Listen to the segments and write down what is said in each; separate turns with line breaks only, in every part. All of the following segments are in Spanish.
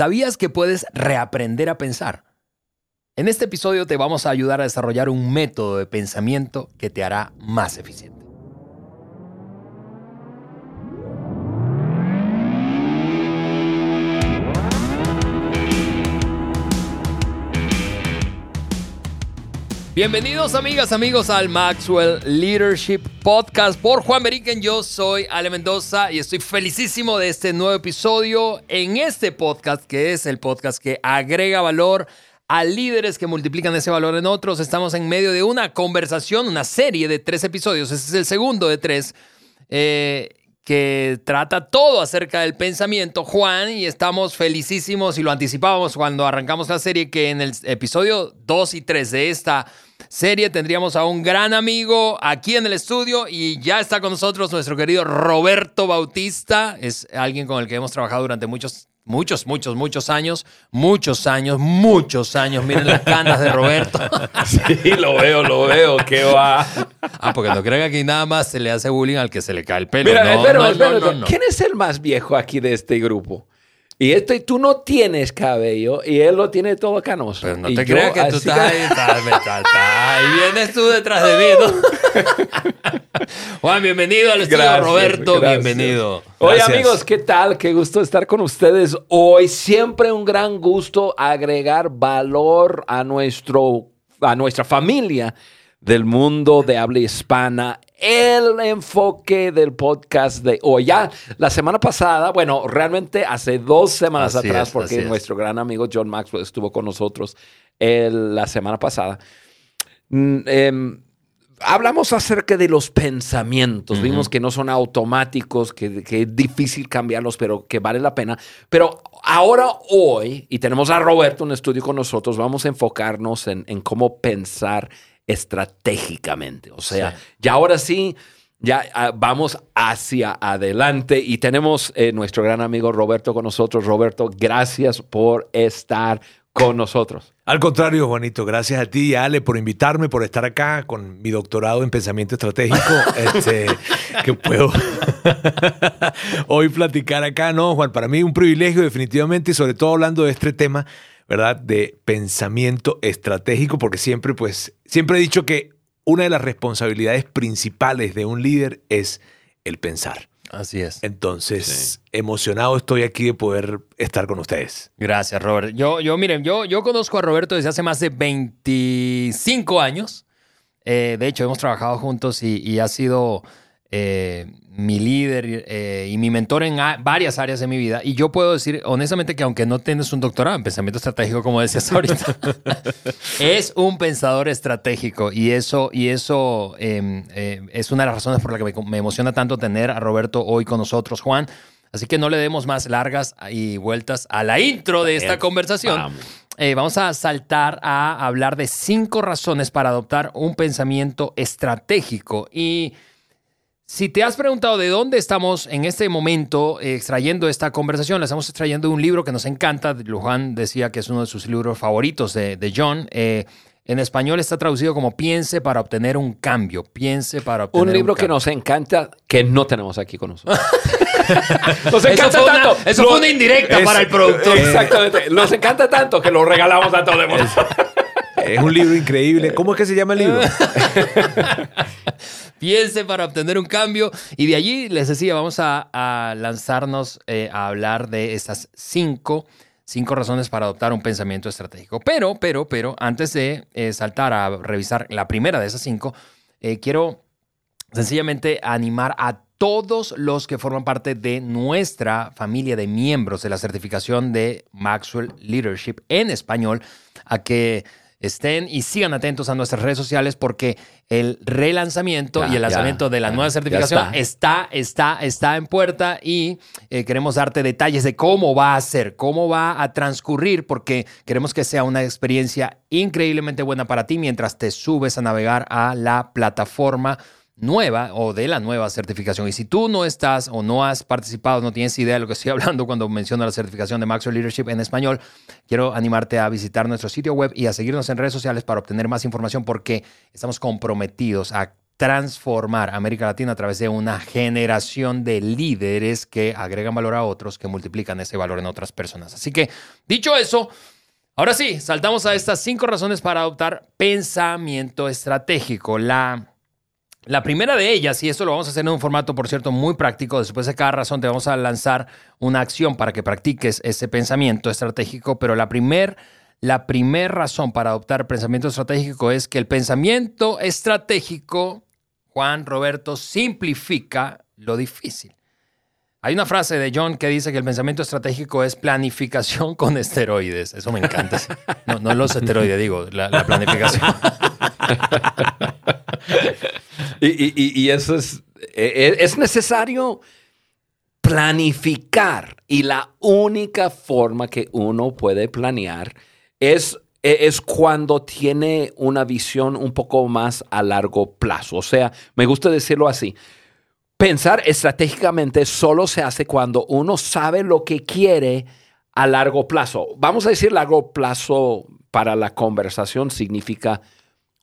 ¿Sabías que puedes reaprender a pensar? En este episodio te vamos a ayudar a desarrollar un método de pensamiento que te hará más eficiente. Bienvenidos amigas, amigos al Maxwell Leadership Podcast por Juan Beriken. Yo soy Ale Mendoza y estoy felicísimo de este nuevo episodio en este podcast que es el podcast que agrega valor a líderes que multiplican ese valor en otros. Estamos en medio de una conversación, una serie de tres episodios. Este es el segundo de tres. Eh, que trata todo acerca del pensamiento, Juan, y estamos felicísimos y lo anticipábamos cuando arrancamos la serie, que en el episodio 2 y 3 de esta serie tendríamos a un gran amigo aquí en el estudio y ya está con nosotros nuestro querido Roberto Bautista. Es alguien con el que hemos trabajado durante muchos, muchos, muchos, muchos años. Muchos años, muchos años. Miren las canas de Roberto.
Sí, lo veo, lo veo. ¿Qué va?
Ah, porque no crean que aquí nada más se le hace bullying al que se le cae el pelo.
Mira,
no,
espera,
no, no.
¿Quién es el más viejo aquí de este grupo? Y este, tú no tienes cabello y él lo tiene todo canoso.
Pero no
Y
te creas que tú estás ahí, estás- me- estás- estás- ahí vienes tú detrás de mí, ¿no? Juan, bienvenido al estudio,
Gracias,
Roberto,
gracias.
bienvenido.
Oye
Gracias.
amigos, ¿qué tal? Qué gusto estar con ustedes hoy. Siempre un gran gusto agregar valor a, nuestro, a nuestra familia del mundo de habla hispana. El enfoque del podcast de hoy. Ya la semana pasada, bueno, realmente hace dos semanas
Así
atrás,
es,
porque nuestro gran amigo John Maxwell estuvo con nosotros el- la semana pasada. Mm, em, hablamos acerca de los pensamientos. Vimos que no son automáticos, que, que es difícil cambiarlos, pero que vale la pena. Pero ahora, hoy, y tenemos a Roberto en estudio con nosotros, vamos a enfocarnos en, en cómo pensar estratégicamente. O sea,
Sí.
ya ahora sí. Ya ah, vamos hacia adelante y tenemos eh, nuestro gran amigo Roberto con nosotros. Roberto, gracias por estar con nosotros.
Al contrario, Juanito, gracias a ti y a Ale por invitarme, por estar acá con mi doctorado en pensamiento estratégico, este, que puedo hoy platicar acá. No, Juan, para mí un privilegio definitivamente y sobre todo hablando de este tema, ¿verdad? De pensamiento estratégico, porque siempre, pues, siempre he dicho que una de las responsabilidades principales de un líder es el pensar.
Así es.
Entonces, emocionado estoy aquí de poder estar con ustedes.
Gracias, Robert. Yo, yo miren, yo, yo conozco a Roberto desde hace más de 25 años. Eh, de hecho, hemos trabajado juntos y, y ha sido eh, mi líder eh, y mi mentor en varias áreas de mi vida. Y yo puedo decir honestamente que aunque no tienes un doctorado en pensamiento estratégico, como decías ahorita, es un pensador estratégico y eso, y eso eh, eh, es una de las razones por la que me, me emociona tanto tener a Roberto hoy con nosotros, Juan. Así que no le demos más largas y vueltas a la intro de esta conversación.
vamos.
Eh, vamos a saltar a hablar de cinco razones para adoptar un pensamiento estratégico. Y si te has preguntado de dónde estamos en este momento eh, extrayendo esta conversación, la estamos extrayendo de un libro que nos encanta. Juan decía que es uno de sus libros favoritos de, de John. Eh, en español está traducido como Piense para obtener un cambio. Piense para obtener
Un libro que
cambio.
nos encanta, que no tenemos aquí con nosotros. nos
Eso
encanta
fue una-
tanto.
eso
Lo-
fue una indirecta
Es-
para el productor.
Exactamente. Nos encanta tanto que lo regalamos a todo el mundo.
Es un libro increíble. ¿Cómo es que se llama el libro?
Piense para obtener un cambio. Y de allí les decía, vamos a, a lanzarnos eh, a hablar de estas cinco, cinco razones para adoptar un pensamiento estratégico. Pero, pero, pero, antes de eh, saltar a revisar la primera de esas cinco, eh, quiero sencillamente animar a todos los que forman parte de nuestra familia de miembros de la certificación de Maxwell Leadership en español a que estén y sigan atentos a nuestras redes sociales porque el relanzamiento
Ya,
y el lanzamiento
ya,
de la
ya,
nueva certificación está, está, está en puerta y eh, queremos darte detalles de cómo va a ser, cómo va a transcurrir, porque queremos que sea una experiencia increíblemente buena para ti mientras te subes a navegar a la plataforma nueva o de la nueva certificación. Y si tú no estás o no has participado, no tienes idea de lo que estoy hablando cuando menciono la certificación de Maxwell Leadership en español, quiero animarte a visitar nuestro sitio web y a seguirnos en redes sociales para obtener más información porque estamos comprometidos a transformar América Latina a través de una generación de líderes que agregan valor a otros, que multiplican ese valor en otras personas. Así que, dicho eso, ahora sí, saltamos a estas cinco razones para adoptar pensamiento estratégico. La, la primera de ellas, y esto lo vamos a hacer en un formato, por cierto, muy práctico, después de cada razón te vamos a lanzar una acción para que practiques ese pensamiento estratégico, pero la primera la primera razón para adoptar pensamiento estratégico es que el pensamiento estratégico Juan Roberto simplifica lo difícil. Hay una frase de John que dice que el pensamiento estratégico es planificación con esteroides. Eso me encanta. No, no los esteroides, digo, la, planificación.
y, eso es, e, e, es necesario planificar. Y la única forma que uno puede planear es e, es cuando tiene una visión un poco más a largo plazo. O sea, me gusta decirlo así. Pensar estratégicamente solo se hace cuando uno sabe lo que quiere a largo plazo. Vamos a decir largo plazo para la conversación significa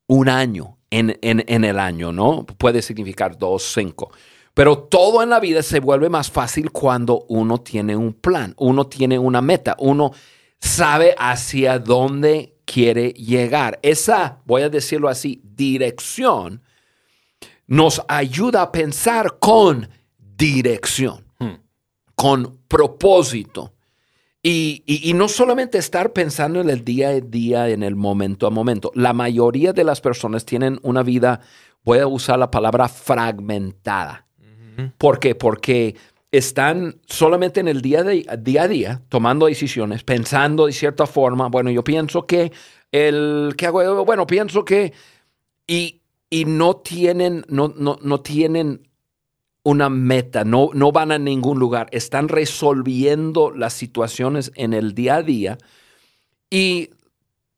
un año en, en el año, ¿no? Puede significar dos, cinco. Pero todo en la vida se vuelve más fácil cuando uno tiene un plan, uno tiene una meta, uno sabe hacia dónde quiere llegar. Esa, voy a decirlo así, dirección nos ayuda a pensar con dirección, hmm. con propósito. Y, no solamente estar pensando en el día a día, en el momento a momento. La mayoría de las personas tienen una vida, voy a usar la palabra fragmentada. ¿Por qué? Porque están solamente en el día, de, día a día tomando decisiones, pensando de cierta forma, bueno, yo pienso que el que hago, bueno, pienso que y, y no tienen no, no, no, tienen una meta, no, no van a ningún lugar, están resolviendo las situaciones en el día a día y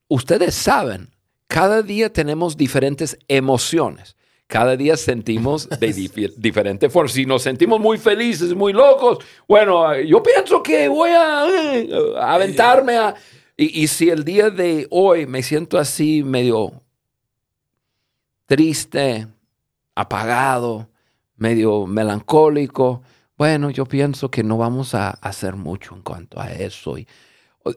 ustedes saben, cada día tenemos diferentes emociones cada día sentimos de diferente forma. Si nos sentimos muy felices, muy locos, bueno, yo pienso que voy a, eh, aventarme a... Y, si el día de hoy me siento así medio triste, apagado, medio melancólico, bueno, yo pienso que no vamos a hacer mucho en cuanto a eso. Y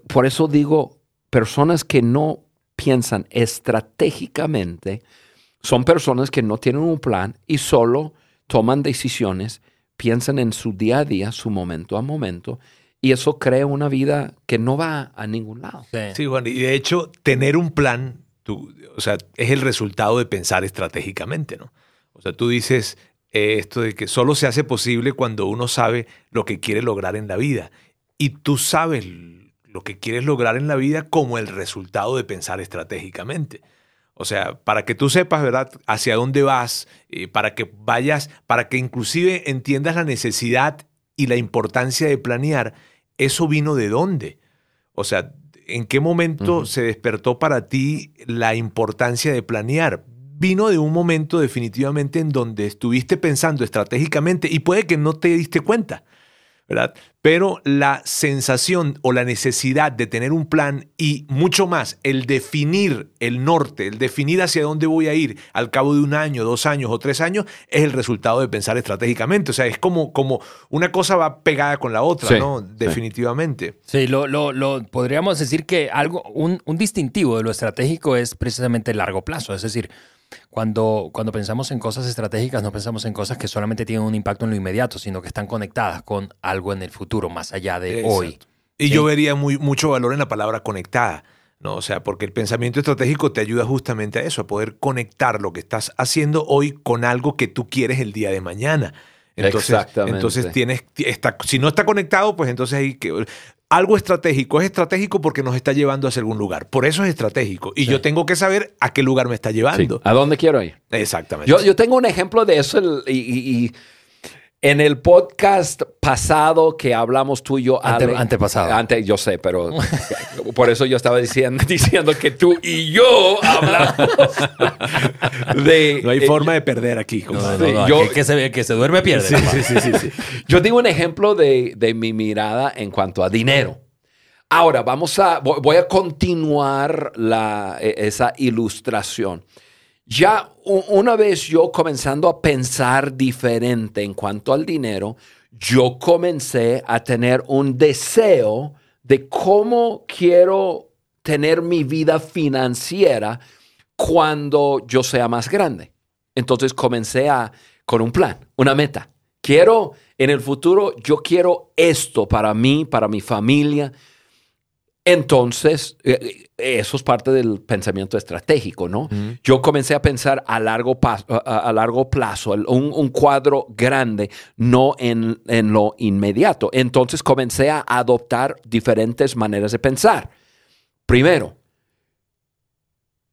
por eso digo, personas que no piensan estratégicamente, son personas que no tienen un plan y solo toman decisiones, piensan en su día a día, su momento a momento, y eso crea una vida que no va a ningún lado.
Sí, Juan, y de hecho, tener un plan, tú, o sea, es el resultado de pensar estratégicamente, ¿no? O sea, tú dices eh, esto de que solo se hace posible cuando uno sabe lo que quiere lograr en la vida. Y tú sabes lo que quieres lograr en la vida como el resultado de pensar estratégicamente. O sea, para que tú sepas, ¿verdad?, hacia dónde vas, eh, para que vayas, para que inclusive entiendas la necesidad y la importancia de planear, ¿eso vino de dónde? O sea, ¿en qué momento se despertó para ti la importancia de planear? Vino de un momento definitivamente en donde estuviste pensando estratégicamente y puede que no te diste cuenta. ¿verdad? Pero la sensación o la necesidad de tener un plan y mucho más, el definir el norte, el definir hacia dónde voy a ir al cabo de un año, dos años o tres años, es el resultado de pensar estratégicamente. O sea, es como, como una cosa va pegada con la otra, ¿no? Definitivamente.
Sí, lo, lo, podríamos decir que algo, un, un distintivo de lo estratégico es precisamente el largo plazo. Es decir, cuando, cuando pensamos en cosas estratégicas, no pensamos en cosas que solamente tienen un impacto en lo inmediato, sino que están conectadas con algo en el futuro, más allá de hoy.
Y yo vería muy, mucho valor en la palabra conectada. ¿no? O sea, porque el pensamiento estratégico te ayuda justamente a eso, a poder conectar lo que estás haciendo hoy con algo que tú quieres el día de mañana. Entonces, Exactamente. entonces tienes, está, si no está conectado, pues entonces hay que algo estratégico es estratégico porque nos está llevando hacia algún lugar. Por eso es estratégico. Y yo tengo que saber a qué lugar me está llevando.
¿A dónde quiero ir?
Exactamente.
Yo, yo tengo un ejemplo de eso y en el podcast pasado que hablamos tú y yo,
antepasado.
Antes, yo sé, pero por eso yo estaba diciendo, diciendo que tú y yo hablamos
de... No hay eh, forma de perder aquí.
yo, que, se, que se duerme pierde.
Sí, sí, sí, sí, Yo digo un ejemplo de, de mi mirada en cuanto a dinero. Ahora, vamos a, voy a continuar la, e, esa ilustración. Ya una vez yo comenzando a pensar diferente en cuanto al dinero, yo comencé a tener un deseo de cómo quiero tener mi vida financiera cuando yo sea más grande. Entonces comencé a, con un plan, una meta. Quiero, en el futuro, yo quiero esto para mí, para mi familia. Entonces, eh, eso es parte del pensamiento estratégico, ¿no? Yo comencé a pensar a largo, a, largo plazo, un, cuadro grande, no en, en, lo inmediato. Entonces comencé a adoptar diferentes maneras de pensar. Primero,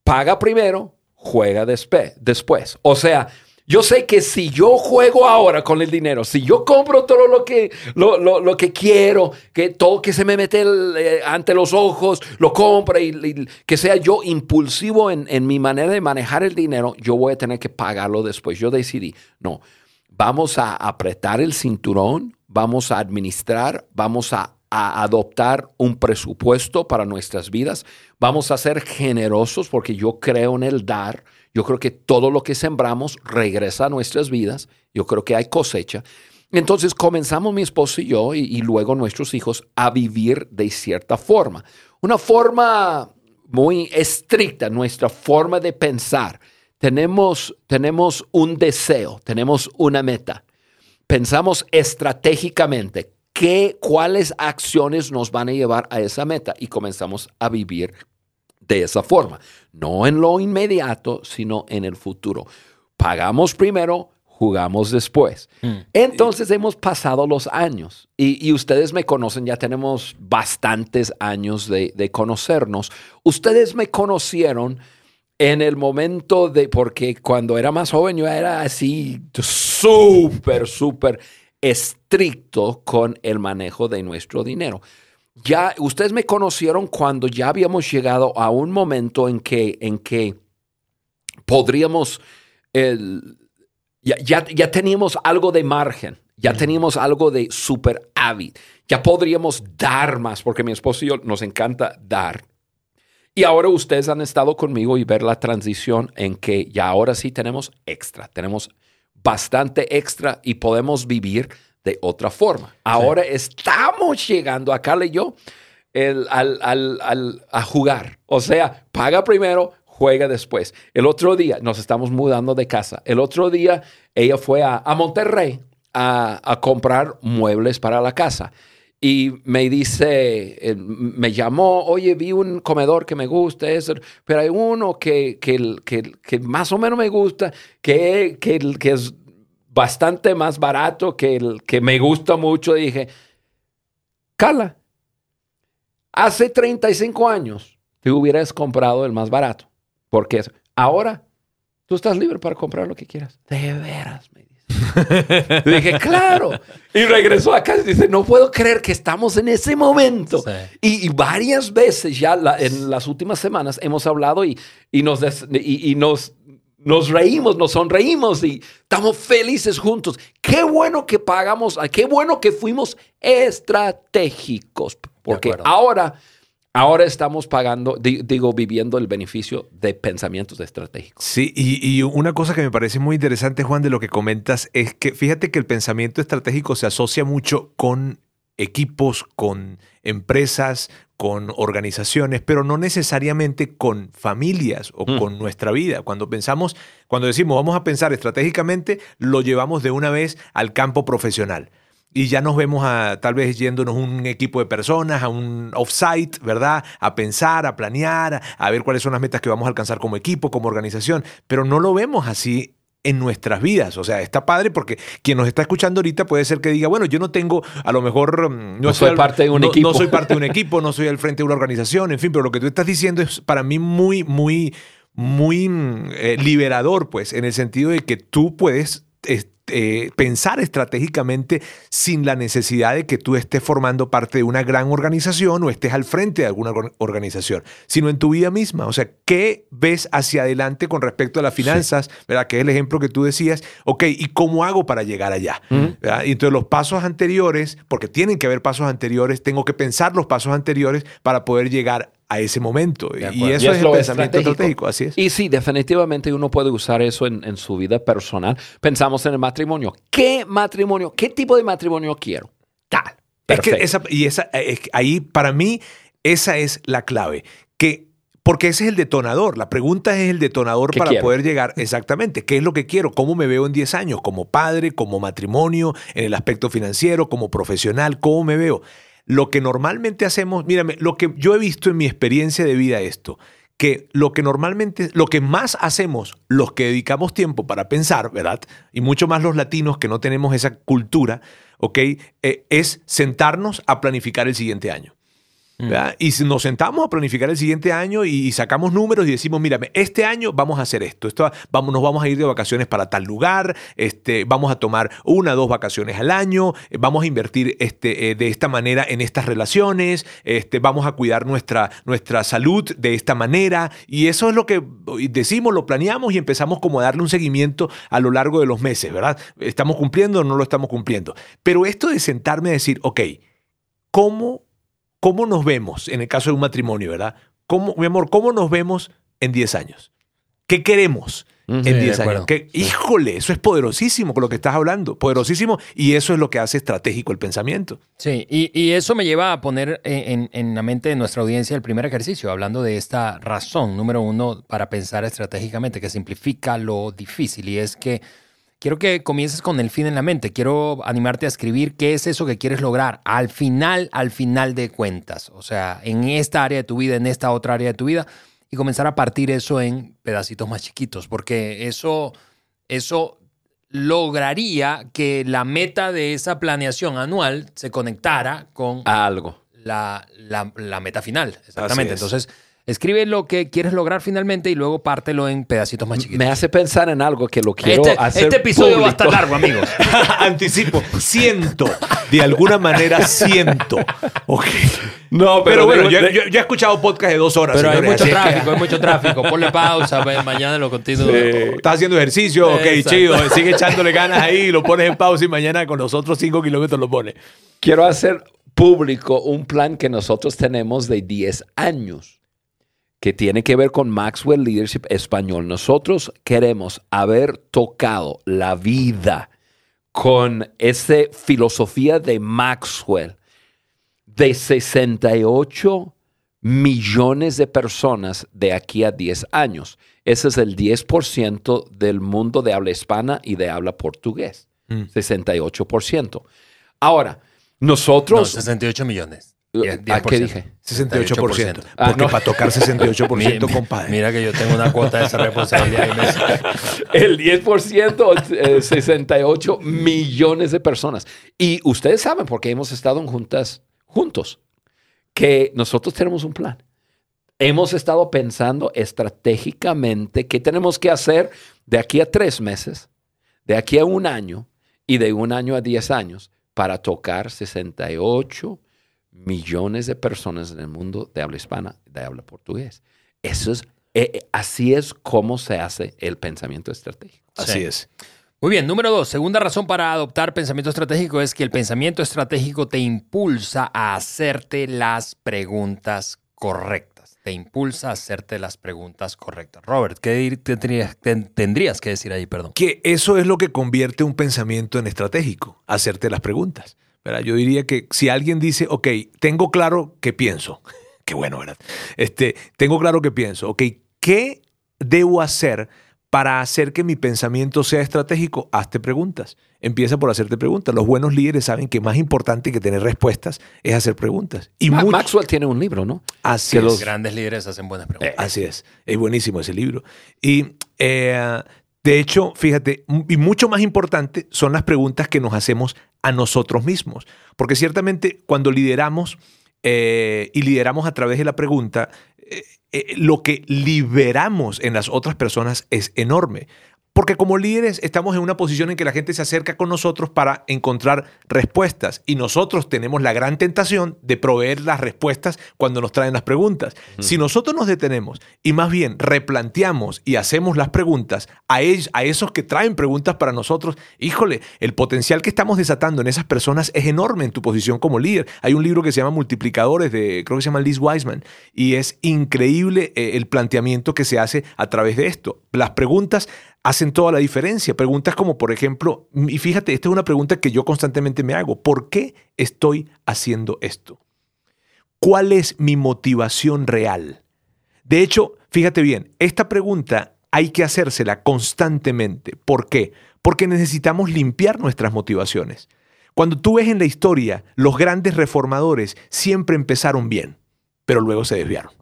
paga primero, juega después. O sea, yo sé que si yo juego ahora con el dinero, si yo compro todo lo que, lo, que quiero, que todo que se me mete eh, ante los ojos, lo compro y, que sea yo impulsivo en, en mi manera de manejar el dinero, yo voy a tener que pagarlo después. Yo decidí, no, vamos a apretar el cinturón, vamos a administrar, vamos a a adoptar un presupuesto para nuestras vidas. Vamos a ser generosos porque yo creo en el dar. Yo creo que todo lo que sembramos regresa a nuestras vidas. Yo creo que hay cosecha. Entonces comenzamos mi esposo y yo y, luego nuestros hijos a vivir de cierta forma. Una forma muy estricta, nuestra forma de pensar. Tenemos, tenemos un deseo, tenemos una meta. Pensamos estratégicamente qué, cuáles acciones nos van a llevar a esa meta y comenzamos a vivir de esa forma. No en lo inmediato, sino en el futuro. Pagamos primero, jugamos después. Mm. Entonces hemos pasado los años y, ustedes me conocen, ya tenemos bastantes años de, de, conocernos. Ustedes me conocieron en el momento de, porque cuando era más joven yo era así súper, súper estricto con el manejo de nuestro dinero. Ya ustedes me conocieron cuando ya habíamos llegado a un momento en que, en que podríamos, ya, ya, teníamos algo de margen, ya teníamos algo de super hábil, ya podríamos dar más, porque mi esposo y yo nos encanta dar. Y ahora ustedes han estado conmigo y ver la transición en que ya ahora sí tenemos extra, tenemos bastante extra y podemos vivir de otra forma. Ahora estamos llegando, acá y yo, al, a jugar. O sea, paga primero, juega después. El otro día nos estamos mudando de casa. El otro día ella fue a, Monterrey a, comprar muebles para la casa. Y me dice, eh, me llamó, oye, vi un comedor que me gusta, pero hay uno que, que, que, más o menos me gusta, que, que, que es bastante más barato que el que me gusta mucho. Dije, Carla, hace 35 años te hubieras comprado el más barato. Porque ahora tú estás libre para comprar lo que quieras. De veras, me dice. dije, claro. Y regresó acá y dice, no puedo creer que estamos en ese momento. Y, varias veces ya en las últimas semanas hemos hablado y, y nos, y, nos nos reímos, nos sonreímos y estamos felices juntos. Qué bueno que pagamos, qué bueno que fuimos estratégicos, porque ahora, ahora estamos pagando, digo, viviendo el beneficio de pensamientos estratégicos.
Sí, y, y, una cosa que me parece muy interesante, Juan, de lo que comentas, es que fíjate que el pensamiento estratégico se asocia mucho con equipos, con empresas, con organizaciones, pero no necesariamente con familias o mm. con nuestra vida. Cuando pensamos, cuando decimos vamos a pensar estratégicamente, lo llevamos de una vez al campo profesional. Y ya nos vemos a, tal vez yéndonos un equipo de personas, a un offsite, ¿verdad? A pensar, a planear, a ver cuáles son las metas que vamos a alcanzar como equipo, como organización. Pero no lo vemos así en nuestras vidas. O sea, está padre porque quien nos está escuchando ahorita puede ser que diga, bueno, yo no tengo, a lo mejor
mm, no, soy, parte de un equipo.
No soy parte de un equipo, no soy al frente de una organización, en fin, pero lo que tú estás diciendo es para mí muy, muy, muy mm, eh, liberador, pues, en el sentido de que tú puedes... Eh, pensar estratégicamente sin la necesidad de que tú estés formando parte de una gran organización o estés al frente de alguna organización, sino en tu vida misma. O sea, ¿qué ves hacia adelante con respecto a las finanzas? ¿Verdad? Que es el ejemplo que tú decías. Ok, ¿y cómo hago para llegar allá? Y entonces los pasos anteriores, porque tienen que haber pasos anteriores, tengo que pensar los pasos anteriores para poder llegar a ese momento. Y eso
Y
es, el
lo
pensamiento estratégico. así es.
Y sí, definitivamente uno puede usar eso en, en su vida personal. Pensamos en el matrimonio. ¿Qué matrimonio? ¿Qué tipo de matrimonio quiero? Tal.
Es que
Perfecto.
esa, y esa, es ahí, para mí, esa es la clave. Que, porque ese es el detonador. La pregunta es el detonador
¿Qué
para
quiero?
poder llegar exactamente. ¿Qué es lo que quiero? ¿Cómo me veo en 10 años? Como padre, como matrimonio, en el aspecto financiero, como profesional, ¿cómo me veo? Lo que normalmente hacemos, mírame, lo que yo he visto en mi experiencia de vida esto, que lo que normalmente, lo que más hacemos los que dedicamos tiempo para pensar, ¿verdad? Y mucho más los latinos que no tenemos esa cultura, ¿ok? Eh, es sentarnos a planificar el siguiente año. ¿Verdad? Y nos sentamos a planificar el siguiente año y, sacamos números y decimos, mírame, este año vamos a hacer esto, esto vamos, nos vamos a ir de vacaciones para tal lugar, este, vamos a tomar una dos vacaciones al año, eh, vamos a invertir este, eh, de esta manera en estas relaciones, este, vamos a cuidar nuestra, nuestra salud de esta manera y eso es lo que decimos, lo planeamos y empezamos como a darle un seguimiento a lo largo de los meses, ¿verdad? ¿Estamos cumpliendo o no lo estamos cumpliendo? Pero esto de sentarme a decir, ok, ¿cómo ¿cómo nos vemos en el caso de un matrimonio, verdad? ¿Cómo, mi amor, cómo nos vemos en 10 años? ¿Qué queremos
Ujú.
en
Sí, de
10
acuerdo.
años? ¿Qué- híjole, eso es poderosísimo con lo que estás hablando, poderosísimo, y eso es lo que hace estratégico el pensamiento.
Sí, y, y eso me lleva a poner en la mente de nuestra audiencia el primer ejercicio, hablando de esta razón, número uno, para pensar estratégicamente, que simplifica lo difícil, y es que quiero que comiences con el fin en la mente, quiero animarte a escribir qué es eso que quieres lograr al final, al final de cuentas, o sea, en esta área de tu vida, en esta otra área de tu vida, y comenzar a partir eso en pedacitos más chiquitos, porque eso, eso lograría que la meta de esa planeación anual se conectara con
Algo.
la, la- la meta final. Exactamente.
es.
Entonces, escribe lo que quieres lograr finalmente y luego pártelo en pedacitos más chiquitos.
Me hace pensar en algo que lo quiero
este,
hacer
este episodio va a estar largo, amigos.
Anticipo, siento, de alguna manera siento. Ok.
No,
Pero, bueno,
de-
yo,
de-
yo- yo he escuchado podcast de dos horas.
Pero hay
señores,
mucho
es que-
tráfico, hay mucho tráfico. Ponle pausa, ve, mañana lo continúo.
Estás haciendo ejercicio, ok,
Exacto.
chido. Sigue echándole ganas ahí, lo pones en pausa y mañana con los otros 5 kilómetros lo pones.
quiero hacer público un plan que nosotros tenemos de 10 años que tiene que ver con Maxwell Leadership Español. Nosotros queremos haber tocado la vida con esa filosofía de Maxwell de 68 millones de personas de aquí a 10 años. Ese es el 10% del mundo de habla hispana y de habla portugués. 68%. Ahora,
No,
nosotros...
68 millones.
¿A
10%.
qué dije?
68%.
Ah,
Porque
no.
para tocar 68%,
Mi-
compadre.
Mira que yo tengo una cuota de esa responsabilidad.
El 10%, eh, 68 millones de personas. Y ustedes saben, porque hemos estado en juntas juntos, que nosotros tenemos un plan. Hemos estado pensando estratégicamente qué tenemos que hacer de aquí a tres meses, de aquí a un año y de un año a 10 años para tocar 68 millones de personas en el mundo de habla hispana, de habla portugués. Eso es, eh, eh, así es como se hace el pensamiento estratégico.
Así
Sí.
es.
Muy bien, número dos. Segunda razón para adoptar pensamiento estratégico es que el pensamiento estratégico te impulsa a hacerte las preguntas correctas. Te impulsa a hacerte las preguntas correctas. Robert, ¿qué tendrías, ten- tendrías que decir ahí, perdón?
Que eso es lo que convierte un pensamiento en estratégico, hacerte las preguntas. ¿Verdad? Yo diría que si alguien dice, ok, tengo claro qué pienso, qué bueno, ¿verdad? Este, tengo claro qué pienso, ok, ¿qué debo hacer para hacer que mi pensamiento sea estratégico? Hazte preguntas. Empieza por hacerte preguntas. Los buenos líderes saben que más importante que tener respuestas es hacer preguntas. Y
Ma-
muchos-
Maxwell tiene un libro, ¿no?
así
que
es.
los-
Grandes líderes hacen buenas preguntas.
Así es. Es buenísimo ese libro. Y eh, de hecho, fíjate, y mucho más importante son las preguntas que nos hacemos a nosotros mismos. Porque ciertamente cuando lideramos eh, y lideramos a través de la pregunta, eh, eh, lo que liberamos en las otras personas es enorme. Porque como líderes estamos en una posición en que la gente se acerca con nosotros para encontrar respuestas y nosotros tenemos la gran tentación de proveer las respuestas cuando nos traen las preguntas. Si nosotros nos detenemos y más bien replanteamos y hacemos las preguntas a, ellos, a esos que traen preguntas para nosotros, híjole, el potencial que estamos desatando en esas personas es enorme en tu posición como líder. Hay un libro que se llama Multiplicadores de, creo que se llama Liz Wiseman, y es increíble eh, el planteamiento que se hace a través de esto. Las preguntas hacen toda la diferencia. Preguntas como, por ejemplo, y fíjate, esta es una pregunta que yo constantemente me hago, ¿por qué estoy haciendo esto? ¿Cuál es mi motivación real? De hecho, fíjate bien, esta pregunta hay que hacérsela constantemente. ¿Por qué? Porque necesitamos limpiar nuestras motivaciones. Cuando tú ves en la historia, los grandes reformadores siempre empezaron bien, pero luego se desviaron.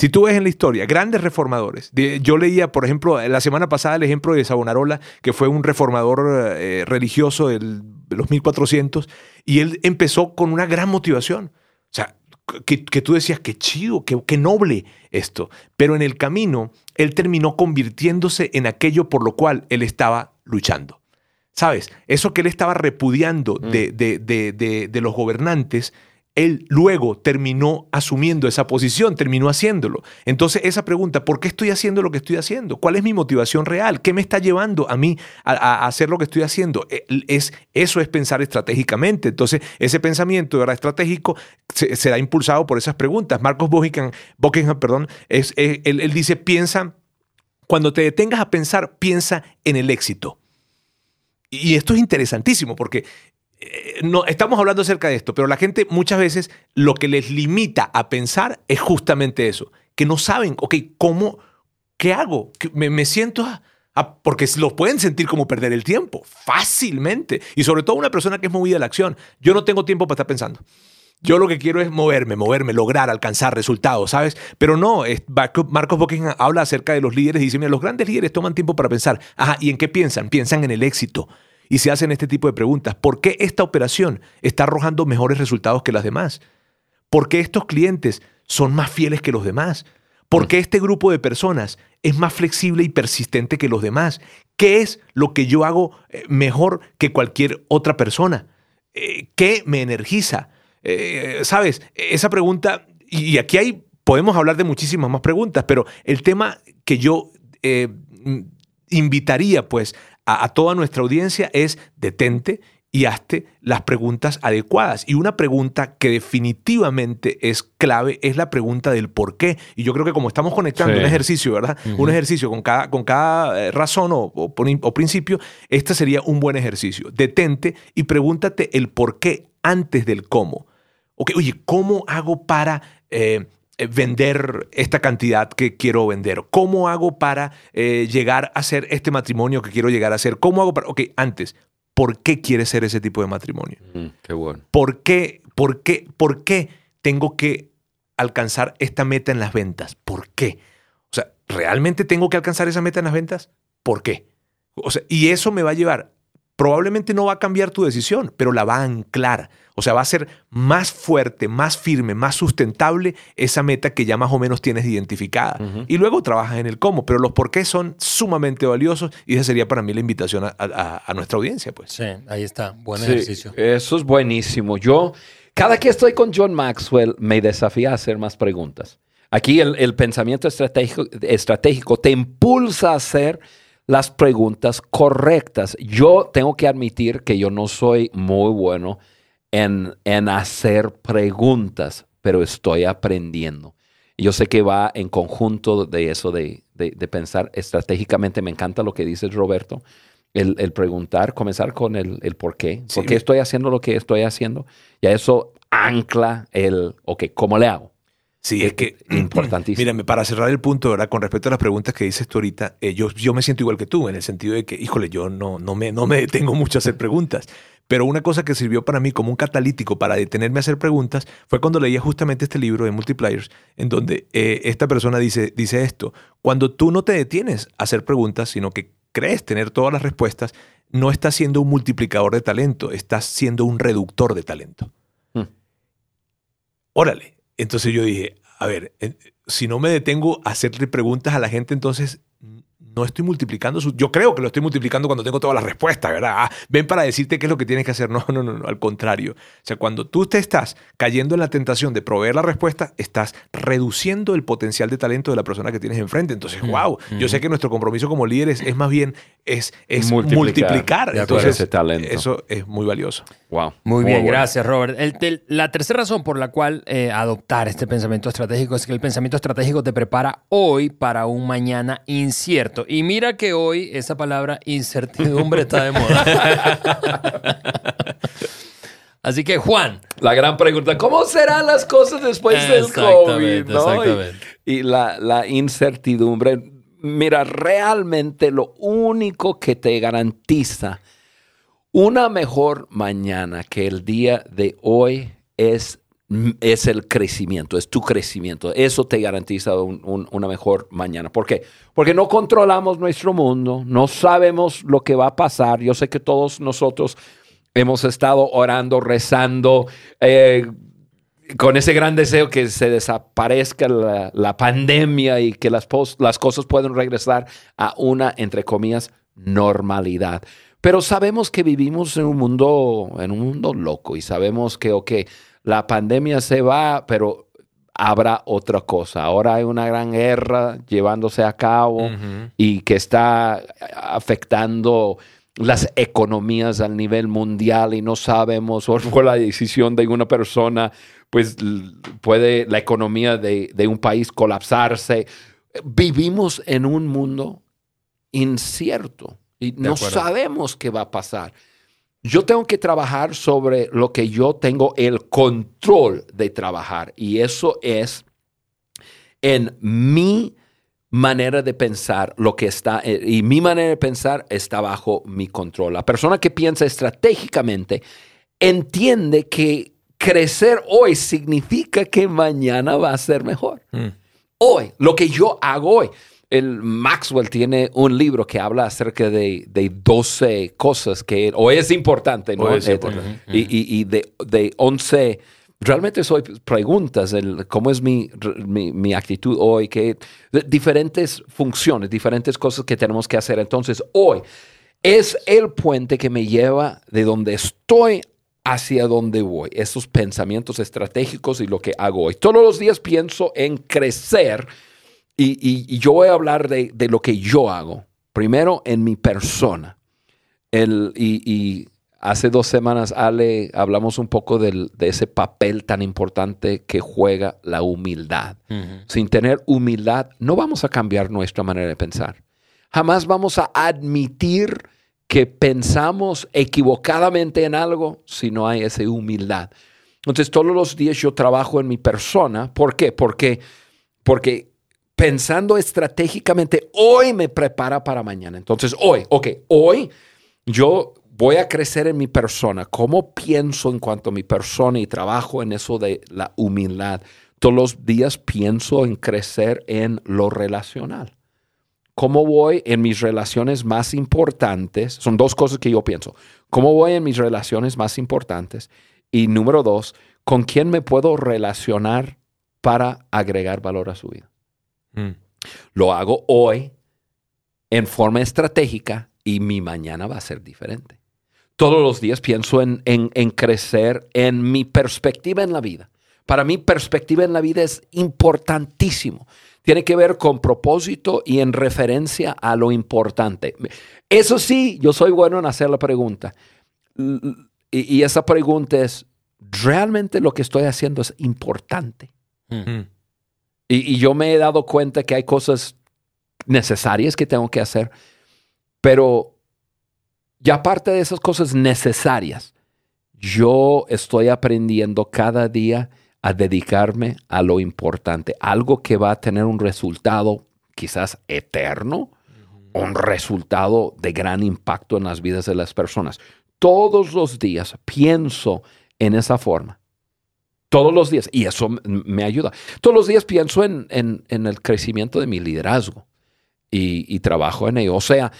Si tú ves en la historia, grandes reformadores. yo leía, por ejemplo, la semana pasada el ejemplo de Savonarola, que fue un reformador eh, religioso de los 1400, y él empezó con una gran motivación. O sea, que, tú decías, qué chido, qué, qué, noble esto. Pero en el camino, él terminó convirtiéndose en aquello por lo cual él estaba luchando. ¿Sabes? Eso que él estaba repudiando de, mm. de los gobernantes, él luego terminó asumiendo esa posición, terminó haciéndolo. Entonces esa pregunta, ¿por qué estoy haciendo lo que estoy haciendo? ¿Cuál es mi motivación real? ¿Qué me está llevando a mí a, hacer lo que estoy haciendo? E, es, eso es pensar estratégicamente. Entonces ese pensamiento ¿verdad? estratégico será impulsado por esas preguntas. Marcos Buckingham, perdón, es, él, él dice, piensa, cuando te detengas a pensar, piensa en el éxito. Y esto es interesantísimo porque eh, no, estamos hablando acerca de esto, pero la gente muchas veces lo que les limita a pensar es justamente eso, que no saben, ok, ¿cómo, qué hago? Me, siento porque lo pueden sentir como perder el tiempo, fácilmente. Y sobre todo una persona que es movida a la acción. Yo no tengo tiempo para estar pensando. Yo lo que quiero es moverme, moverme, lograr, alcanzar resultados, ¿sabes? Pero no, Marcos Buckingham habla acerca de los líderes y dice, mira, los grandes líderes toman tiempo para pensar. Ajá, ¿y en qué piensan? Piensan en el éxito y se hacen este tipo de preguntas. ¿Por qué esta operación está arrojando mejores resultados que las demás? ¿Por qué estos clientes son más fieles que los demás? ¿Por qué este grupo de personas es más flexible y persistente que los demás? ¿Qué es lo que yo hago eh, mejor que cualquier otra persona? Eh, ¿Qué me energiza? Eh, Sabes, esa pregunta, y aquí hay, podemos hablar de muchísimas más preguntas, pero el tema que yo invitaría pues a, toda nuestra audiencia es detente y hazte las preguntas adecuadas. Y una pregunta que definitivamente es clave es la pregunta del por qué. Y yo creo que como estamos conectando un ejercicio, ¿verdad? Un ejercicio con cada, con cada eh, razón o, o, principio, este sería un buen ejercicio. Detente y pregúntate el por qué antes del cómo. Okay, oye, ¿cómo hago para... Eh, eh, vender esta cantidad que quiero vender? ¿Cómo hago para eh, llegar a ser este matrimonio que quiero llegar a ser? ¿Cómo hago para...? Ok, antes, ¿por qué quieres ser ese tipo de matrimonio?
Mm, qué bueno.
¿Por qué, por, qué, ¿Por qué tengo que alcanzar esta meta en las ventas? ¿Por qué? O sea, ¿realmente tengo que alcanzar esa meta en las ventas? ¿Por qué? O sea, y eso me va a llevar probablemente no va a cambiar tu decisión, pero la va a anclar. O sea, va a ser más fuerte, más firme, más sustentable esa meta que ya más o menos tienes identificada. Y luego trabajas en el cómo, pero los por qué son sumamente valiosos y esa sería para mí la invitación a, nuestra audiencia. Pues.
Sí, ahí está, buen ejercicio.
Eso es buenísimo. Yo, cada que estoy con John Maxwell, me desafía a hacer más preguntas. Aquí el, pensamiento estratégico, estratégico te impulsa a hacer las preguntas correctas. Yo tengo que admitir que yo no soy muy bueno en, en hacer preguntas, pero estoy aprendiendo. Yo sé que va en conjunto de eso de, pensar estratégicamente. Me encanta lo que dices, Roberto. El, preguntar, comenzar con el, el por qué. ¿Por qué estoy haciendo lo que estoy haciendo? Y a eso ancla el, ok, ¿cómo le hago?
Sí, es, que importantísimo. Mírame, para cerrar el punto, ¿verdad? Con respecto a las preguntas que dices tú ahorita, eh, yo, yo, me siento igual que tú, en el sentido de que, híjole, yo no, no, me, no me detengo mucho a hacer preguntas. Pero una cosa que sirvió para mí como un catalítico para detenerme a hacer preguntas fue cuando leía justamente este libro de Multipliers, en donde eh, esta persona dice, dice esto, cuando tú no te detienes a hacer preguntas, sino que crees tener todas las respuestas, no estás siendo un multiplicador de talento, estás siendo un reductor de talento. Hmm. Órale, entonces yo dije, a ver, si no me detengo a hacerle preguntas a la gente, entonces no estoy multiplicando su... Yo creo que lo estoy multiplicando cuando tengo todas las respuestas, ¿verdad? Ah, ven para decirte qué es lo que tienes que hacer. No, no, no, no, al contrario. O sea, cuando tú te estás cayendo en la tentación de proveer la respuesta, estás reduciendo el potencial de talento de la persona que tienes enfrente. Entonces, wow, yo sé que nuestro compromiso como líderes es más bien es, es multiplicar. Entonces, ese talento. eso es muy valioso.
Wow. Muy, bien, gracias, Robert. la tercera razón por la cual eh, adoptar este pensamiento estratégico es que el pensamiento estratégico te prepara hoy para un mañana incierto. Y mira que hoy esa palabra incertidumbre está de moda. Así que, Juan.
La gran pregunta, ¿cómo serán las cosas después del COVID? Exactamente. Y, la, la incertidumbre. Mira, realmente lo único que te garantiza una mejor mañana que el día de hoy es es el crecimiento, es tu crecimiento. Eso te garantiza una mejor mañana. ¿Por qué? Porque no controlamos nuestro mundo, no sabemos lo que va a pasar. Yo sé que todos nosotros hemos estado orando, rezando, eh, con ese gran deseo que se desaparezca la, pandemia y que las, las cosas puedan regresar a una, entre comillas, normalidad. Pero sabemos que vivimos en un mundo, en un mundo loco y sabemos que, ok, la pandemia se va, pero habrá otra cosa. Ahora hay una gran guerra llevándose a cabo y que está afectando las economías al nivel mundial y no sabemos, o por la decisión de una persona, pues puede la economía de, de un país colapsarse. Vivimos en un mundo incierto y no sabemos qué va a pasar. Yo tengo que trabajar sobre lo que yo tengo el control de trabajar y eso es en mi manera de pensar lo que está eh, y mi manera de pensar está bajo mi control. La persona que piensa estratégicamente entiende que crecer hoy significa que mañana va a ser mejor. Mm. Hoy, lo que yo hago hoy el Maxwell tiene un libro que habla acerca de, de 12 cosas que, o es importante, ¿no? Es importante. Y, y, de, de 11, realmente soy preguntas, el, cómo es mi, mi, mi, actitud hoy, que diferentes funciones, diferentes cosas que tenemos que hacer. Entonces, hoy es el puente que me lleva de donde estoy hacia donde voy, esos pensamientos estratégicos y lo que hago hoy. Todos los días pienso en crecer y, yo voy a hablar de, lo que yo hago. Primero en mi persona. El, y, hace dos semanas, Ale, hablamos un poco de ese papel tan importante que juega la humildad. Sin tener humildad, no vamos a cambiar nuestra manera de pensar. Jamás vamos a admitir que pensamos equivocadamente en algo si no hay esa humildad. Entonces, todos los días yo trabajo en mi persona. ¿Por qué? Porque, porque pensando estratégicamente, hoy me prepara para mañana. Entonces, hoy, ok, hoy yo voy a crecer en mi persona. ¿Cómo pienso en cuanto a mi persona y trabajo en eso de la humildad? Todos los días pienso en crecer en lo relacional. ¿Cómo voy en mis relaciones más importantes? Son dos cosas que yo pienso. ¿Cómo voy en mis relaciones más importantes? Y número dos, ¿con quién me puedo relacionar para agregar valor a su vida? Mm. Lo hago hoy en forma estratégica y mi mañana va a ser diferente. Todos los días pienso en, en, crecer en mi perspectiva en la vida. Para mí, perspectiva en la vida es importantísimo. Tiene que ver con propósito y en referencia a lo importante. Eso sí, yo soy bueno en hacer la pregunta. Y, esa pregunta es, ¿realmente lo que estoy haciendo es importante? Mm. Y, yo me he dado cuenta que hay cosas necesarias que tengo que hacer, pero ya aparte de esas cosas necesarias, yo estoy aprendiendo cada día a dedicarme a lo importante, algo que va a tener un resultado quizás eterno, un resultado de gran impacto en las vidas de las personas. Todos los días pienso en esa forma. Todos los días. Y eso me ayuda. Todos los días pienso en, el crecimiento de mi liderazgo y, trabajo en ello. O sea,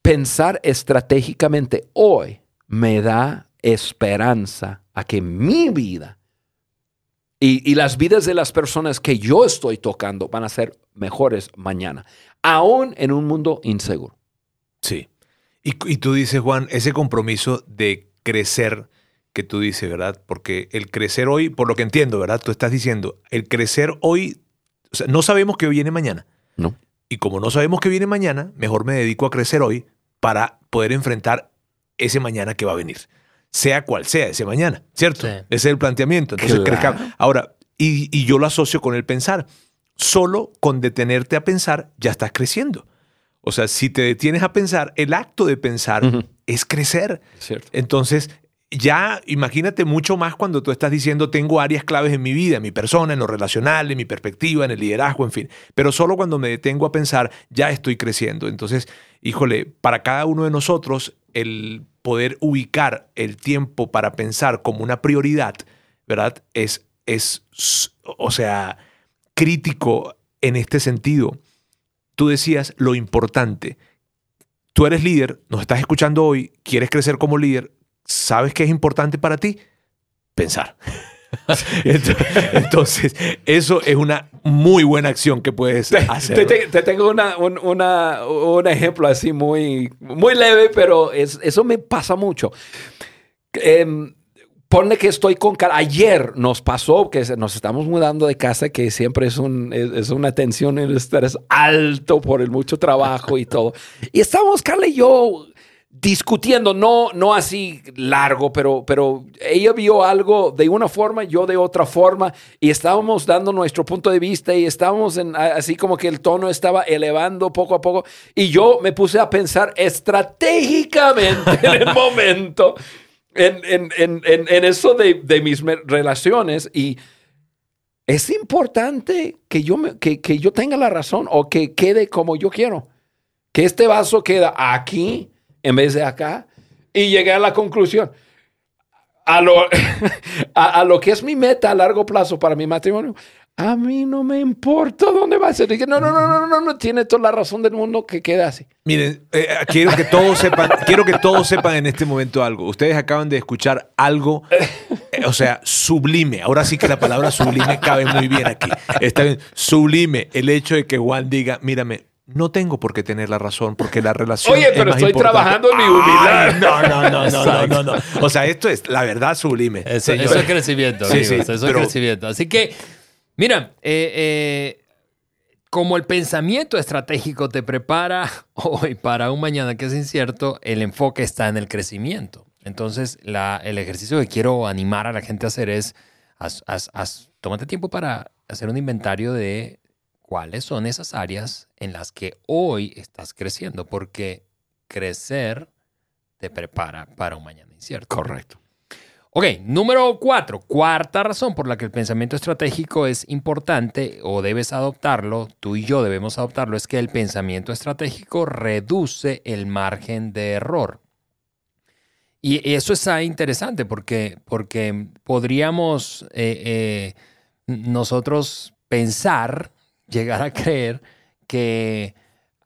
pensar estratégicamente hoy me da esperanza a que mi vida y, las vidas de las personas que yo estoy tocando van a ser mejores mañana. aún en un mundo inseguro.
Sí. Y tú dices, Juan, ese compromiso de crecer que tú dices, ¿verdad? Porque el crecer hoy, por lo que entiendo, ¿verdad? Tú estás diciendo, el crecer hoy, o sea, no sabemos qué viene mañana.
No.
Y como no sabemos qué viene mañana, mejor me dedico a crecer hoy para poder enfrentar ese mañana que va a venir. Sea cual sea ese mañana, ¿cierto?
Sí.
Ese es el planteamiento. Entonces,
Claro.
crezca- Ahora, y, y yo lo asocio con el pensar. Solo con detenerte a pensar ya estás creciendo. O sea, si te detienes a pensar, el acto de pensar es crecer.
Cierto.
Entonces, ya imagínate mucho más cuando tú estás diciendo tengo áreas claves en mi vida, en mi persona, en lo relacional, en mi perspectiva, en el liderazgo, en fin. Pero solo cuando me detengo a pensar, ya estoy creciendo. Entonces, híjole, para cada uno de nosotros, el poder ubicar el tiempo para pensar como una prioridad, ¿verdad? Es, es o sea, crítico en este sentido. Tú decías lo importante. Tú eres líder, nos estás escuchando hoy, quieres crecer como líder, ¿sabes qué es importante para ti? Pensar. Entonces, eso es una muy buena acción que puedes hacer.
Te, te- te tengo una, un, una- un ejemplo así muy, muy leve, pero es- eso me pasa mucho. Em, ponle que estoy con... cara- Ayer nos pasó que nos estamos mudando de casa, que siempre es, un, es, es una tensión un estrés alto por el mucho trabajo y todo. Y estábamos, Carla y yo, discutiendo, no, no así largo, pero, pero ella vio algo de una forma, yo de otra forma, y estábamos dando nuestro punto de vista y estábamos en, así como que el tono estaba elevando poco a poco, y yo me puse a pensar estratégicamente en el momento. En, en- en- eso de, de mis relaciones y es importante que yo, me- que, que yo tenga la razón o que quede como yo quiero. Que este vaso queda aquí en vez de acá. Y llegué a la conclusión. A lo, a, a lo que es mi meta a largo plazo para mi matrimonio. A mí no me importa dónde va a ser. Dije, no, no, no, no, no, no, tiene toda la razón del mundo que quede así.
Miren, eh, quiero que todos sepan, quiero que todos sepan en este momento algo. Ustedes acaban de escuchar algo, eh, o sea, sublime. Ahora sí que la palabra sublime cabe muy bien aquí. Está bien, sublime el hecho de que Juan diga, mírame, no tengo por qué tener la razón porque la relación
Oye,
es
pero
más
estoy
importante".
trabajando en mi humildad.
Ay, no, no, no, no, no, no, no. O sea, esto es la verdad sublime.
Eso, es crecimiento, amigos,
sí,
eso es
pero-
crecimiento. Así que, mira, eh, eh, como el pensamiento estratégico te prepara hoy para un mañana que es incierto, el enfoque está en el crecimiento. Entonces, la- el ejercicio que quiero animar a la gente a hacer es, haz- haz- haz- tómate tiempo para hacer un inventario de cuáles son esas áreas en las que hoy estás creciendo, porque crecer te prepara para un mañana incierto.
Correcto.
Ok, número cuatro. Cuarta razón por la que el pensamiento estratégico es importante o debes adoptarlo, tú y yo debemos adoptarlo, es que el pensamiento estratégico reduce el margen de error. Y eso es interesante porque, porque podríamos eh, eh, nosotros pensar, llegar a creer que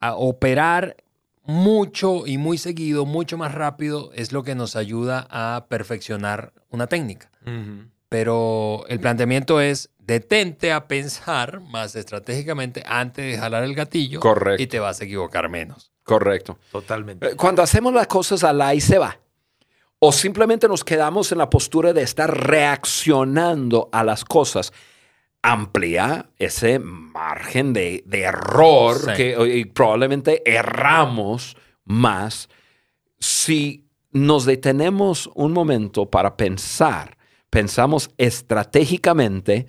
a operar mucho y muy seguido, mucho más rápido, es lo que nos ayuda a perfeccionar una técnica. Pero el planteamiento es detente a pensar más estratégicamente antes de jalar el gatillo
Correcto.
y te vas a equivocar menos.
Correcto.
Totalmente.
Eh, Cuando hacemos las cosas a la y se va, o simplemente nos quedamos en la postura de estar reaccionando a las cosas, amplía ese margen de, de error
Sí.
que y probablemente erramos más si nos detenemos un momento para pensar, pensamos estratégicamente,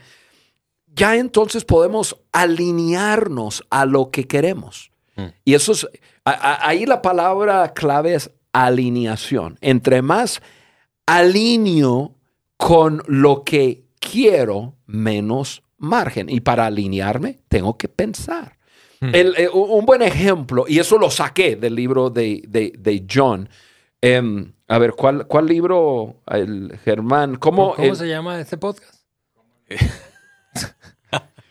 ya entonces podemos alinearnos a lo que queremos.
Mm.
Y eso es, a- a- ahí la palabra clave es alineación. Entre más alineo con lo que quiero, menos margen. Y para alinearme, tengo que pensar. El- eh, un buen ejemplo, y eso lo saqué del libro de, de- de John. Em, a ver, ¿cuál, ¿cuál libro? El Germán. ¿Cómo,
¿Cómo
el-
se llama este podcast?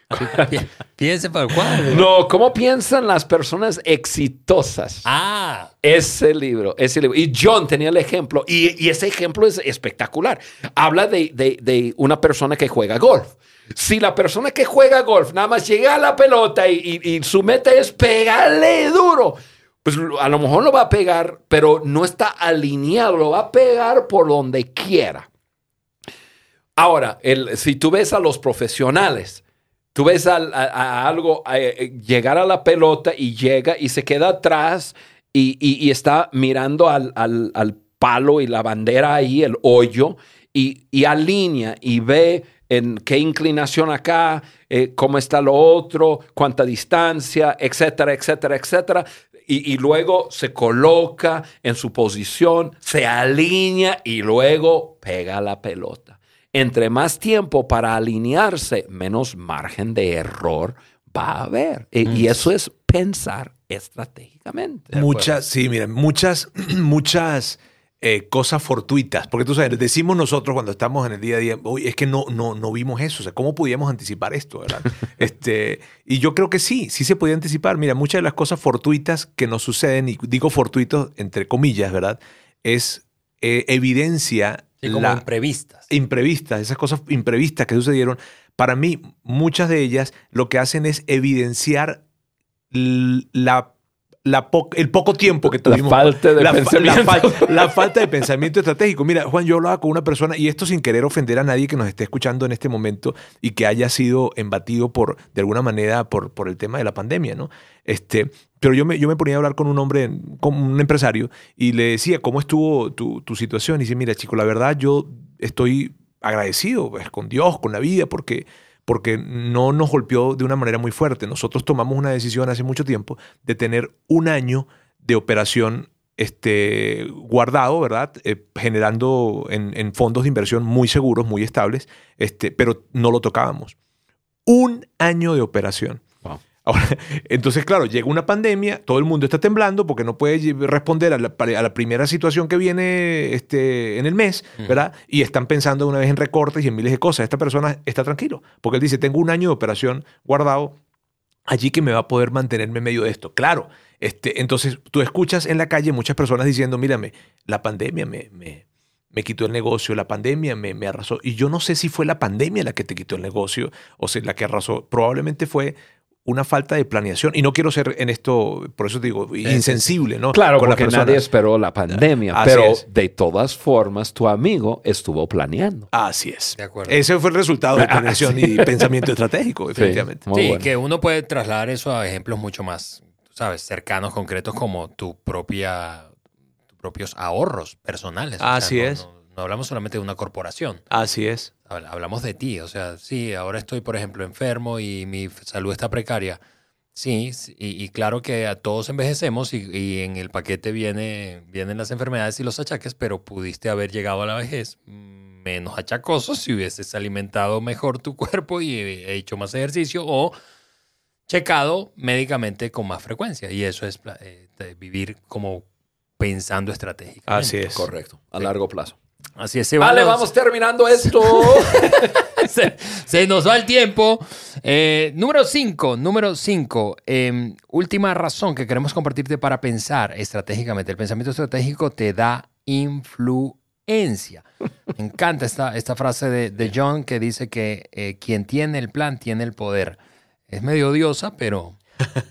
Pi- Piense para cuál.
No, ¿cómo piensan las personas exitosas?
Ah,
Ese libro, ese libro. Y John tenía el ejemplo, y, y ese ejemplo es espectacular. Habla de, de- de una persona que juega golf. Si la persona que juega golf nada más llega a la pelota y, y- y su meta es pegarle duro, pues a lo mejor lo va a pegar, pero no está alineado, lo va a pegar por donde quiera. Ahora, el- si tú ves a los profesionales, tú ves a, algo eh, llegar a la pelota y llega y se queda atrás y, está mirando al, al- al palo y la bandera ahí, el hoyo, y, alinea y ve en qué inclinación acá, eh, cómo está lo otro, cuánta distancia, etcétera, etcétera, etcétera. Y luego se coloca en su posición, se alinea y luego pega la pelota. Entre más tiempo para alinearse, menos margen de error va a haber. Y, y eso es pensar estratégicamente.
Muchas, sí, mira, muchas, muchas eh, cosas fortuitas. Porque tú sabes, decimos nosotros cuando estamos en el día a día, "Uy, es que no, no, no vimos eso. O sea, ¿cómo podíamos anticipar esto? verdad?" este, y yo creo que sí, sí se podía anticipar. Mira, muchas de las cosas fortuitas que nos suceden, y digo fortuitos entre comillas, ¿verdad? Es eh, evidencia
sí, como
la,
imprevistas.
imprevistas, esas cosas imprevistas que sucedieron, para mí muchas de ellas lo que hacen es evidenciar la, la po- el poco tiempo que
La
tuvimos.
falta de
la, fa-
pensamiento.
la fal- la falta de pensamiento estratégico. Mira, Juan, yo hablaba con una persona, y esto sin querer ofender a nadie que nos esté escuchando en este momento y que haya sido embatido por, de alguna manera, por, por el tema de la pandemia, ¿no? Este, pero yo me, yo me ponía a hablar con un hombre, con un empresario, y le decía, ¿cómo estuvo tu, tu situación? Y dice, mira, chico, la verdad, yo estoy agradecido pues, con Dios, con la vida, porque, porque no nos golpeó de una manera muy fuerte. Nosotros tomamos una decisión hace mucho tiempo de tener un año de operación este, guardado, ¿verdad? Eh, generando en, en fondos de inversión muy seguros, muy estables, este, pero no lo tocábamos. Un año de operación. Ahora, entonces, claro, llega una pandemia, todo el mundo está temblando porque no puede responder a la, a la primera situación que viene este, en el mes, ¿verdad? Y están pensando una vez en recortes y en miles de cosas. Esta persona está tranquilo porque él dice, tengo un año de operación guardado allí que me va a poder mantenerme en medio de esto. Claro, este, entonces tú escuchas en la calle muchas personas diciendo, mírame, la pandemia me, me, me quitó el negocio, la pandemia me, me arrasó. Y yo no sé si fue la pandemia la que te quitó el negocio o si la que arrasó. Probablemente fue una falta de planeación. Y no quiero ser en esto, por eso te digo, insensible, ¿no?
Claro,
Con
porque nadie esperó la pandemia,
Así
pero
es.
de todas formas tu amigo estuvo planeando.
Así es.
De acuerdo.
Ese fue el resultado de planeación y pensamiento estratégico, definitivamente.
Muy
sí,
bueno.
que uno puede trasladar eso a ejemplos mucho más, tú sabes, cercanos, concretos, como tu propia, tus propios ahorros personales. O sea,
Así
no-
es.
No, no hablamos solamente de una corporación.
Así es.
Habl- Hablamos de ti, o sea, sí, ahora estoy, por ejemplo, enfermo y mi salud está precaria. Sí, y, y claro que a todos envejecemos y, y en el paquete viene, vienen las enfermedades y los achaques, pero pudiste haber llegado a la vejez menos achacoso si hubieses alimentado mejor tu cuerpo y eh, hecho más ejercicio o checado médicamente con más frecuencia. Y eso es eh, vivir como pensando estratégicamente.
Así es.
Correcto, a largo plazo.
Así es.
Vale, vamos terminando esto.
se, se nos va el tiempo. Eh, número 5, número 5. última razón que queremos compartirte para pensar estratégicamente. El pensamiento estratégico te da influencia. Me encanta esta, esta frase de, de John que dice que eh, quien tiene el plan tiene el poder. Es medio odiosa, pero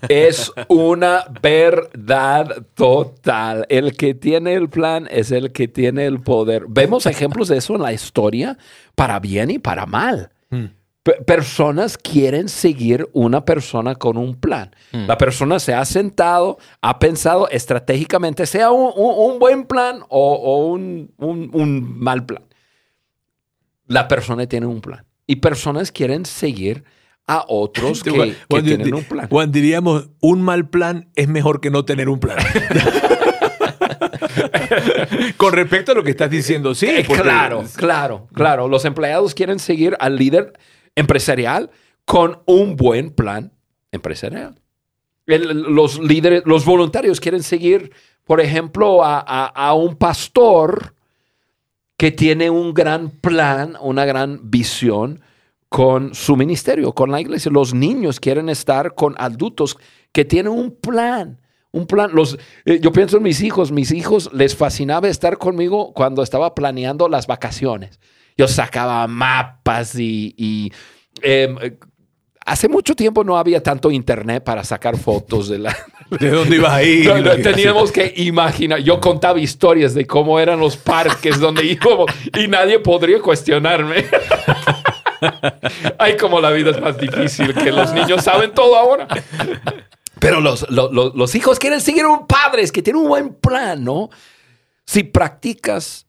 es una verdad total. El que tiene el plan es el que tiene el poder. Vemos ejemplos de eso en la historia, para bien y para mal.
Mm.
Pe- Personas quieren seguir una persona con un plan.
Mm.
La persona se ha sentado, ha pensado estratégicamente, sea un, un- un buen plan o, un- un mal plan. La persona tiene un plan. Y personas quieren seguir a otros que,
Juan-
que
Juan,
tienen un plan.
Juan, diríamos, un mal plan es mejor que no tener un plan. Con respecto a lo que estás diciendo, sí.
Eh,
porque-
claro, claro, claro. Los empleados quieren seguir al líder empresarial con un buen plan empresarial. El- los líderes, los voluntarios quieren seguir, por ejemplo, a, a- a un pastor que tiene un gran plan, una gran visión con su ministerio, con la iglesia. Los niños quieren estar con adultos que tienen un plan. Un plan. Los, eh, yo pienso en mis hijos. Mis hijos les fascinaba estar conmigo cuando estaba planeando las vacaciones. Yo sacaba mapas y, y em, Hace mucho tiempo no había tanto internet para sacar fotos de la...
¿De dónde ibas a ir?
teníamos que imaginar. Yo contaba historias de cómo eran los parques donde íbamos y nadie podría cuestionarme. Ay, como la vida es más difícil, que los niños saben todo ahora. Pero los, los, los hijos quieren seguir un padre, es que tiene un buen plan, ¿no? Si practicas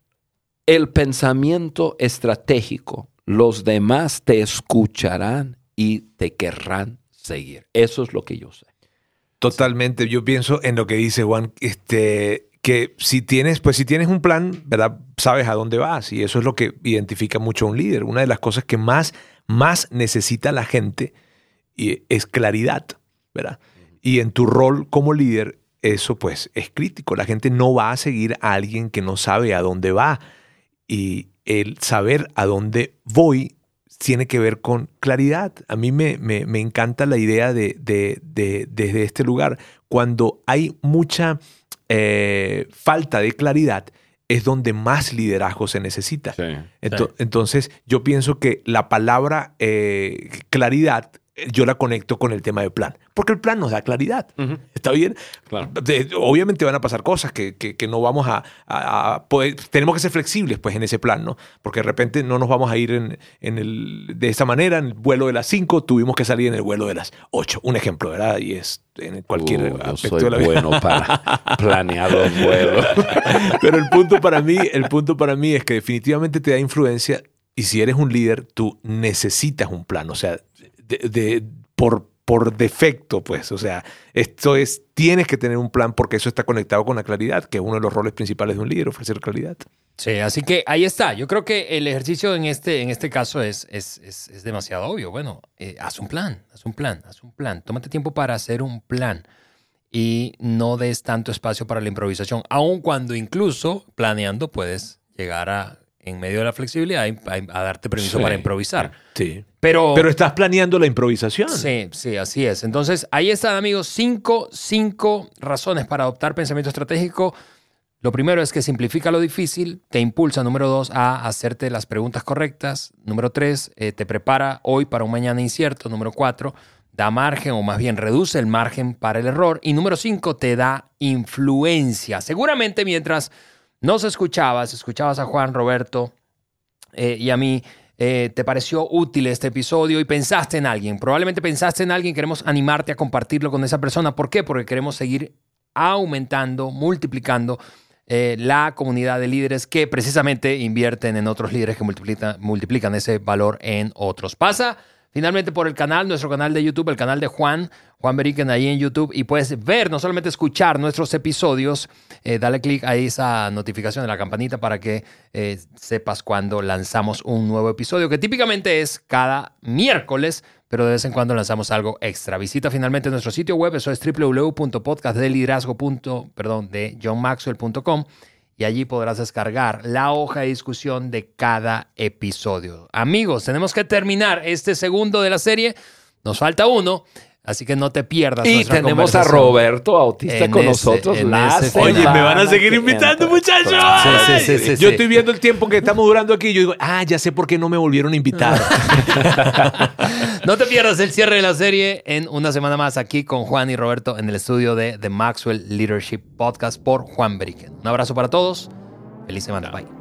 el pensamiento estratégico, los demás te escucharán y te querrán seguir. Eso es lo que yo sé.
Totalmente. Yo pienso en lo que dice Juan, este, que si tienes, pues si tienes un plan, ¿verdad? Sabes a dónde vas y eso es lo que identifica mucho a un líder. Una de las cosas que más, más necesita la gente es claridad, ¿verdad? Y en tu rol como líder, eso pues es crítico. La gente no va a seguir a alguien que no sabe a dónde va. Y el saber a dónde voy tiene que ver con claridad. A mí me, me, encanta la idea de, de, desde este lugar. Cuando hay mucha eh, falta de claridad, es donde más liderazgo se necesita. entonces, yo pienso que la palabra eh, claridad yo la conecto con el tema del plan, porque el plan nos da claridad. ¿Está bien? obviamente van a pasar cosas que, que, no vamos a, poder, tenemos que ser flexibles pues en ese plan, ¿no? Porque de repente no nos vamos a ir en, en el, de esta manera, en el vuelo de las 5, tuvimos que salir en el vuelo de las 8. Un ejemplo, ¿verdad? Y es en cualquier
uh, aspecto de la vida. bueno para planear los vuelos.
Pero el punto para mí, el punto para mí es que definitivamente te da influencia y si eres un líder, tú necesitas un plan. O sea, de, por, por defecto, pues. O sea, esto es, tienes que tener un plan porque eso está conectado con la claridad, que es uno de los roles principales de un líder, ofrecer claridad.
Sí, así que ahí está. Yo creo que el ejercicio en este, en este caso es, es, es, demasiado obvio. Bueno, eh, haz un plan, haz un plan, haz un plan. Tómate tiempo para hacer un plan y no des tanto espacio para la improvisación, aun cuando incluso planeando puedes llegar a en medio de la flexibilidad a, darte permiso para improvisar.
Sí. Pero, Pero estás planeando la improvisación.
Sí, sí, así es. Entonces, ahí están, amigos, cinco, cinco razones para adoptar pensamiento estratégico. Lo primero es que simplifica lo difícil, te impulsa, número dos, a hacerte las preguntas correctas. Número tres, eh, te prepara hoy para un mañana incierto. Número cuatro, da margen o más bien reduce el margen para el error. Y número cinco, te da influencia. Seguramente mientras nos escuchabas, escuchabas a Juan, Roberto eh, y a mí, eh, te pareció útil este episodio y pensaste en alguien. Probablemente pensaste en alguien, queremos animarte a compartirlo con esa persona. ¿Por qué? Porque queremos seguir aumentando, multiplicando eh, la comunidad de líderes que precisamente invierten en otros líderes que multiplican, multiplican ese valor en otros. Pasa finalmente por el canal, nuestro canal de YouTube, el canal de Juan, Juan Beriken ahí en YouTube y puedes ver, no solamente escuchar nuestros episodios, eh, dale clic a esa notificación de la campanita para que eh, sepas cuando lanzamos un nuevo episodio, que típicamente es cada miércoles, pero de vez en cuando lanzamos algo extra. Visita finalmente nuestro sitio web, eso es www.podcastdeliderazgo. perdón, de y allí podrás descargar la hoja de discusión de cada episodio. Amigos, tenemos que terminar este segundo de la serie. Nos falta uno. Así que no te pierdas.
Y tenemos a Roberto Autista con nosotros.
Oye, me van a seguir invitando, muchachos. Sí, sí, sí, yo estoy viendo el tiempo que estamos durando aquí. Y yo digo, ah, ya sé por qué no me volvieron a invitar.
no te pierdas el cierre de la serie en una semana más aquí con Juan y Roberto en el estudio de The Maxwell Leadership Podcast por Juan Beriken. Un abrazo para todos. Feliz semana. Bye.